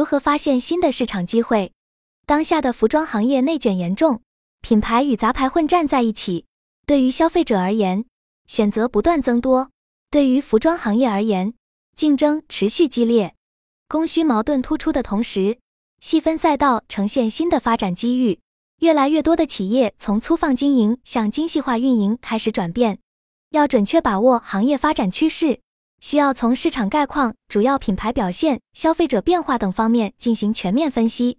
如何发现新的市场机会？当下的服装行业内卷严重，品牌与杂牌混战在一起。对于消费者而言，选择不断增多；对于服装行业而言，竞争持续激烈。供需矛盾突出的同时，细分赛道呈现新的发展机遇。越来越多的企业从粗放经营向精细化运营开始转变。要准确把握行业发展趋势，需要从市场概况、主要品牌表现、消费者变化等方面进行全面分析。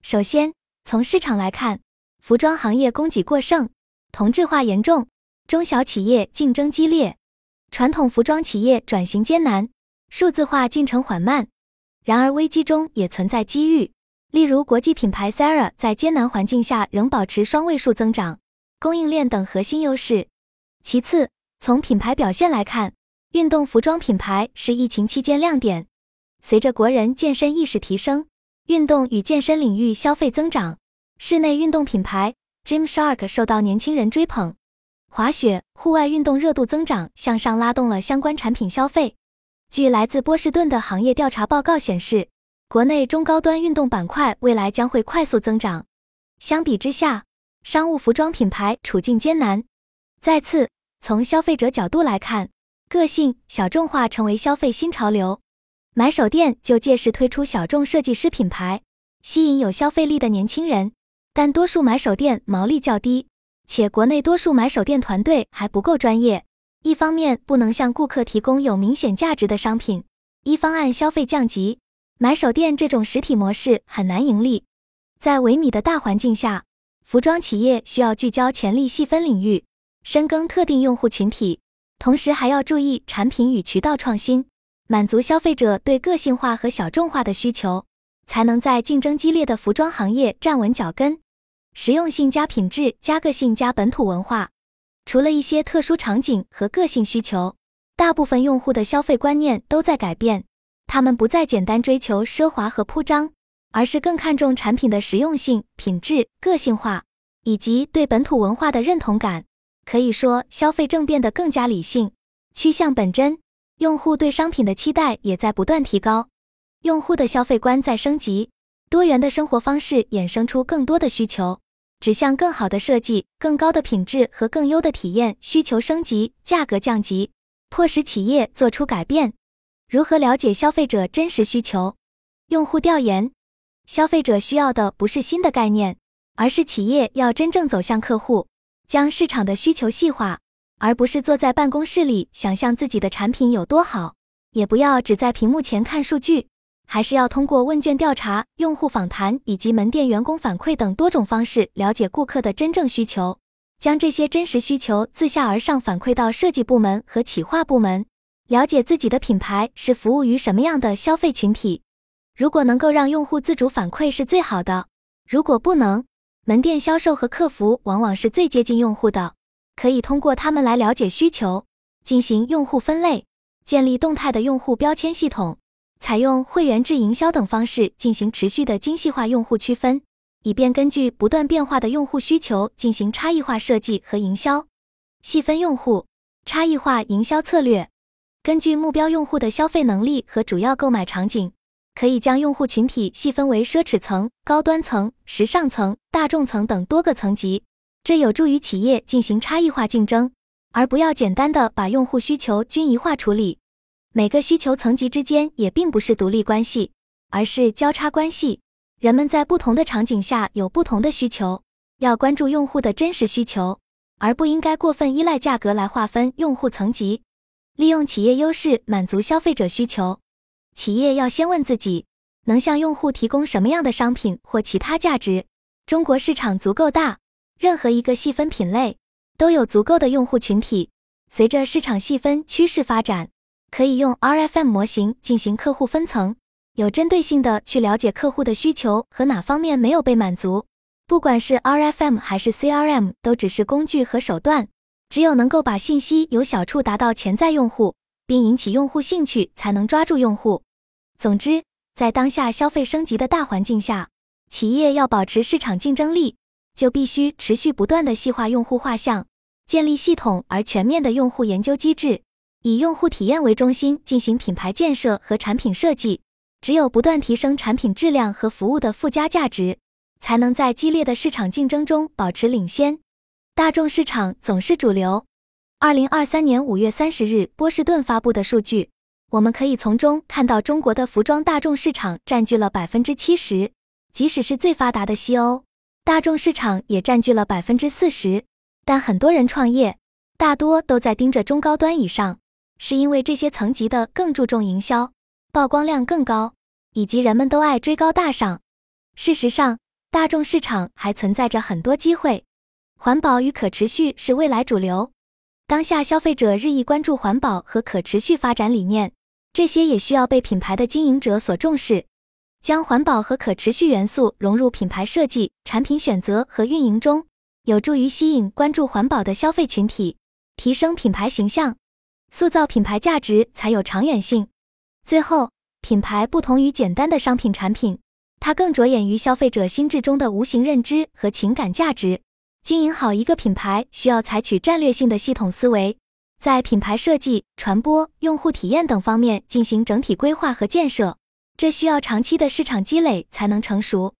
首先，从市场来看，服装行业供给过剩，同质化严重，中小企业竞争激烈，传统服装企业转型艰难，数字化进程缓慢。然而，危机中也存在机遇。例如，国际品牌 Zara 在艰难环境下仍保持双位数增长，供应链等核心优势。其次，从品牌表现来看，运动服装品牌是疫情期间亮点。随着国人健身意识提升，运动与健身领域消费增长，室内运动品牌 Gymshark 受到年轻人追捧，滑雪、户外运动热度增长，向上拉动了相关产品消费。据来自波士顿的行业调查报告显示。国内中高端运动板块未来将会快速增长。相比之下，商务服装品牌处境艰难。再次，从消费者角度来看，个性小众化成为消费新潮流。买手店就借势推出小众设计师品牌，吸引有消费力的年轻人。但多数买手店毛利较低，且国内多数买手店团队还不够专业。一方面不能向顾客提供有明显价值的商品，一方案消费降级。买手店这种实体模式很难盈利，在萎靡的大环境下，服装企业需要聚焦潜力细分领域，深耕特定用户群体，同时还要注意产品与渠道创新，满足消费者对个性化和小众化的需求，才能在竞争激烈的服装行业站稳脚跟。实用性加品质加个性加本土文化，除了一些特殊场景和个性需求，大部分用户的消费观念都在改变。他们不再简单追求奢华和铺张，而是更看重产品的实用性、品质、个性化以及对本土文化的认同感。可以说，消费正变得更加理性，趋向本真。用户对商品的期待也在不断提高，用户的消费观在升级，多元的生活方式衍生出更多的需求，指向更好的设计、更高的品质和更优的体验。需求升级，价格降级，迫使企业做出改变。如何了解消费者真实需求？用户调研，消费者需要的不是新的概念，而是企业要真正走向客户，将市场的需求细化，而不是坐在办公室里想象自己的产品有多好。也不要只在屏幕前看数据，还是要通过问卷调查、用户访谈以及门店员工反馈等多种方式了解顾客的真正需求，将这些真实需求自下而上反馈到设计部门和企划部门。了解自己的品牌是服务于什么样的消费群体，如果能够让用户自主反馈是最好的。如果不能，门店销售和客服往往是最接近用户的，可以通过他们来了解需求，进行用户分类，建立动态的用户标签系统，采用会员制营销等方式进行持续的精细化用户区分，以便根据不断变化的用户需求进行差异化设计和营销。细分用户，差异化营销策略。根据目标用户的消费能力和主要购买场景，可以将用户群体细分为奢侈层、高端层、时尚层、大众层等多个层级，这有助于企业进行差异化竞争，而不要简单的把用户需求均一化处理。每个需求层级之间也并不是独立关系，而是交叉关系。人们在不同的场景下有不同的需求，要关注用户的真实需求，而不应该过分依赖价格来划分用户层级。利用企业优势满足消费者需求，企业要先问自己能向用户提供什么样的商品或其他价值。中国市场足够大，任何一个细分品类都有足够的用户群体。随着市场细分趋势发展，可以用 RFM 模型进行客户分层，有针对性的去了解客户的需求和哪方面没有被满足。不管是 RFM 还是 CRM，都只是工具和手段。只有能够把信息由小处达到潜在用户，并引起用户兴趣，才能抓住用户。总之，在当下消费升级的大环境下，企业要保持市场竞争力，就必须持续不断的细化用户画像，建立系统而全面的用户研究机制，以用户体验为中心进行品牌建设和产品设计，只有不断提升产品质量和服务的附加价值，才能在激烈的市场竞争中保持领先。大众市场总是主流。二零二三年五月三十日，波士顿发布的数据，我们可以从中看到中国的服装大众市场占据了百分之七十，即使是最发达的西欧，大众市场也占据了百分之四十。但很多人创业，大多都在盯着中高端以上，是因为这些层级的更注重营销，曝光量更高，以及人们都爱追高大上。事实上，大众市场还存在着很多机会，环保与可持续是未来主流。当下消费者日益关注环保和可持续发展理念，这些也需要被品牌的经营者所重视。将环保和可持续元素融入品牌设计、产品选择和运营中，有助于吸引关注环保的消费群体，提升品牌形象，塑造品牌价值才有长远性。最后，品牌不同于简单的商品产品，它更着眼于消费者心智中的无形认知和情感价值。经营好一个品牌，需要采取战略性的系统思维，在品牌设计、传播、用户体验等方面进行整体规划和建设。这需要长期的市场积累才能成熟。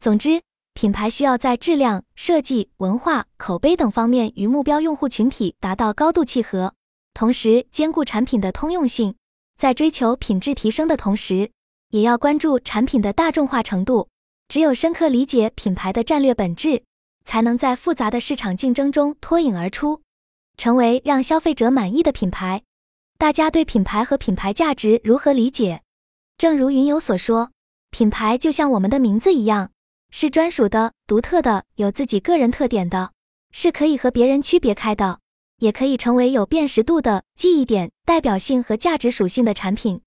总之，品牌需要在质量、设计、文化、口碑等方面与目标用户群体达到高度契合，同时兼顾产品的通用性。在追求品质提升的同时，也要关注产品的大众化程度。只有深刻理解品牌的战略本质。才能在复杂的市场竞争中脱颖而出，成为让消费者满意的品牌。大家对品牌和品牌价值如何理解？正如云友所说，品牌就像我们的名字一样，是专属的、独特的、有自己个人特点的，是可以和别人区别开的，也可以成为有辨识度的记忆点、代表性和价值属性的产品。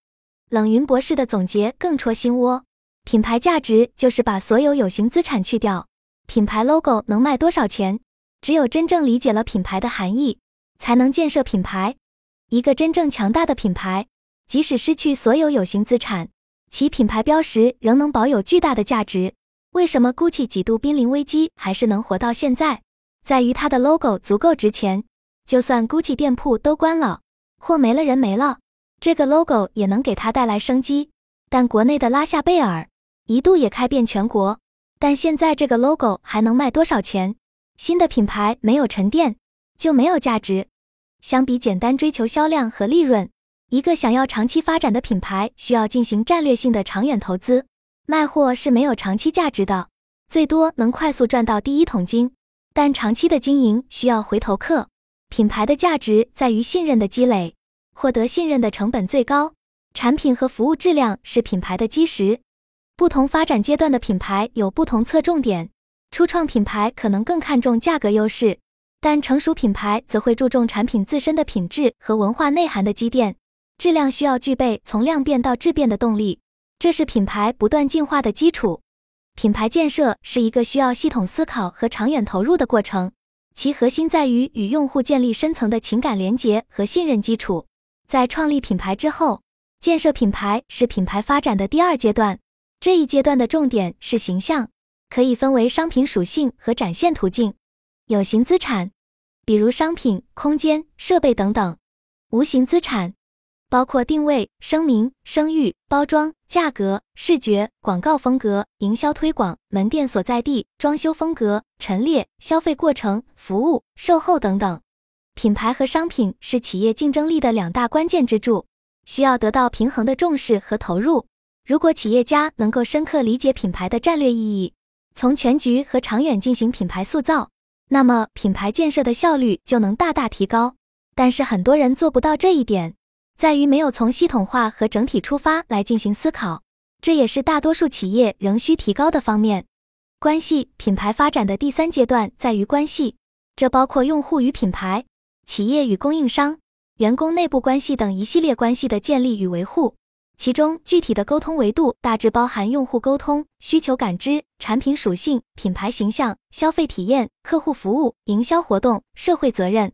冷云博士的总结更戳心窝：品牌价值就是把所有有形资产去掉。品牌 logo 能卖多少钱？只有真正理解了品牌的含义，才能建设品牌。一个真正强大的品牌，即使失去所有有形资产，其品牌标识仍能保有巨大的价值。为什么 Gucci 几度濒临危机还是能活到现在？在于它的 logo 足够值钱，就算 Gucci 店铺都关了，货没了，人没了，这个 logo 也能给它带来生机。但国内的拉夏贝尔一度也开遍全国。但现在这个 logo 还能卖多少钱？新的品牌没有沉淀就没有价值。相比简单追求销量和利润，一个想要长期发展的品牌需要进行战略性的长远投资。卖货是没有长期价值的，最多能快速赚到第一桶金，但长期的经营需要回头客。品牌的价值在于信任的积累，获得信任的成本最高，产品和服务质量是品牌的基石。不同发展阶段的品牌有不同侧重点，初创品牌可能更看重价格优势，但成熟品牌则会注重产品自身的品质和文化内涵的积淀。质量需要具备从量变到质变的动力，这是品牌不断进化的基础。品牌建设是一个需要系统思考和长远投入的过程，其核心在于与用户建立深层的情感连结和信任基础。在创立品牌之后，建设品牌是品牌发展的第二阶段。这一阶段的重点是形象，可以分为商品属性和展现途径。有形资产，比如商品、空间、设备等等；无形资产包括定位、声明、声誉、包装、价格、视觉、广告风格、营销推广、门店所在地、装修风格、陈列、消费过程、服务、售后等等。品牌和商品是企业竞争力的两大关键支柱，需要得到平衡的重视和投入。如果企业家能够深刻理解品牌的战略意义，从全局和长远进行品牌塑造，那么品牌建设的效率就能大大提高。但是很多人做不到这一点，在于没有从系统化和整体出发来进行思考，这也是大多数企业仍需提高的方面。关系品牌发展的第三阶段在于关系，这包括用户与品牌、企业与供应商、员工内部关系等一系列关系的建立与维护。其中具体的沟通维度大致包含用户沟通、需求感知、产品属性、品牌形象、消费体验、客户服务、营销活动、社会责任。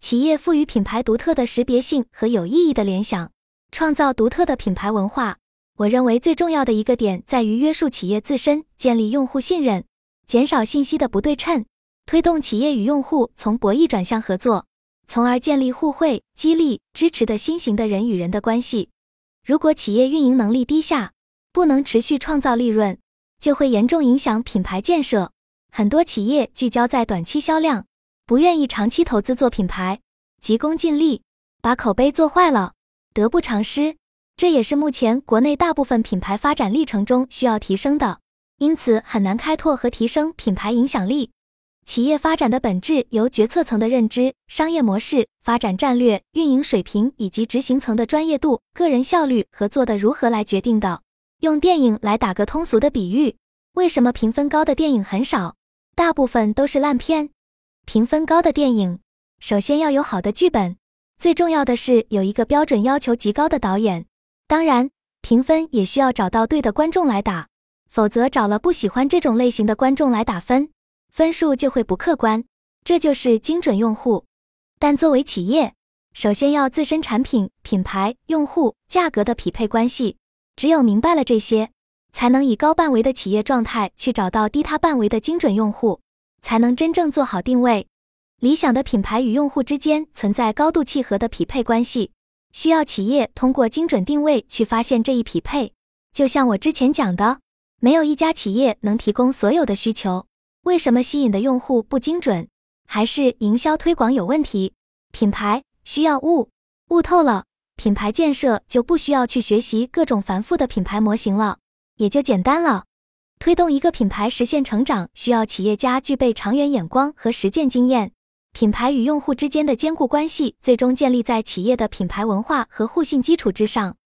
企业赋予品牌独特的识别性和有意义的联想，创造独特的品牌文化。我认为最重要的一个点在于约束企业自身，建立用户信任，减少信息的不对称，推动企业与用户从博弈转向合作，从而建立互惠、激励、支持的新型的人与人的关系。如果企业运营能力低下，不能持续创造利润，就会严重影响品牌建设。很多企业聚焦在短期销量，不愿意长期投资做品牌，急功近利，把口碑做坏了，得不偿失。这也是目前国内大部分品牌发展历程中需要提升的，因此很难开拓和提升品牌影响力。企业发展的本质由决策层的认知、商业模式、发展战略、运营水平以及执行层的专业度、个人效率和做得如何来决定的。用电影来打个通俗的比喻，为什么评分高的电影很少？大部分都是烂片。评分高的电影，首先要有好的剧本，最重要的是有一个标准要求极高的导演。当然，评分也需要找到对的观众来打，否则找了不喜欢这种类型的观众来打分。分数就会不客观，这就是精准用户。但作为企业，首先要自身产品、品牌、用户、价格的匹配关系。只有明白了这些，才能以高半维的企业状态去找到低他半维的精准用户，才能真正做好定位。理想的品牌与用户之间存在高度契合的匹配关系，需要企业通过精准定位去发现这一匹配。就像我之前讲的，没有一家企业能提供所有的需求。为什么吸引的用户不精准？还是营销推广有问题？品牌需要悟，悟透了，品牌建设就不需要去学习各种繁复的品牌模型了，也就简单了。推动一个品牌实现成长，需要企业家具备长远眼光和实践经验。品牌与用户之间的坚固关系，最终建立在企业的品牌文化和互信基础之上。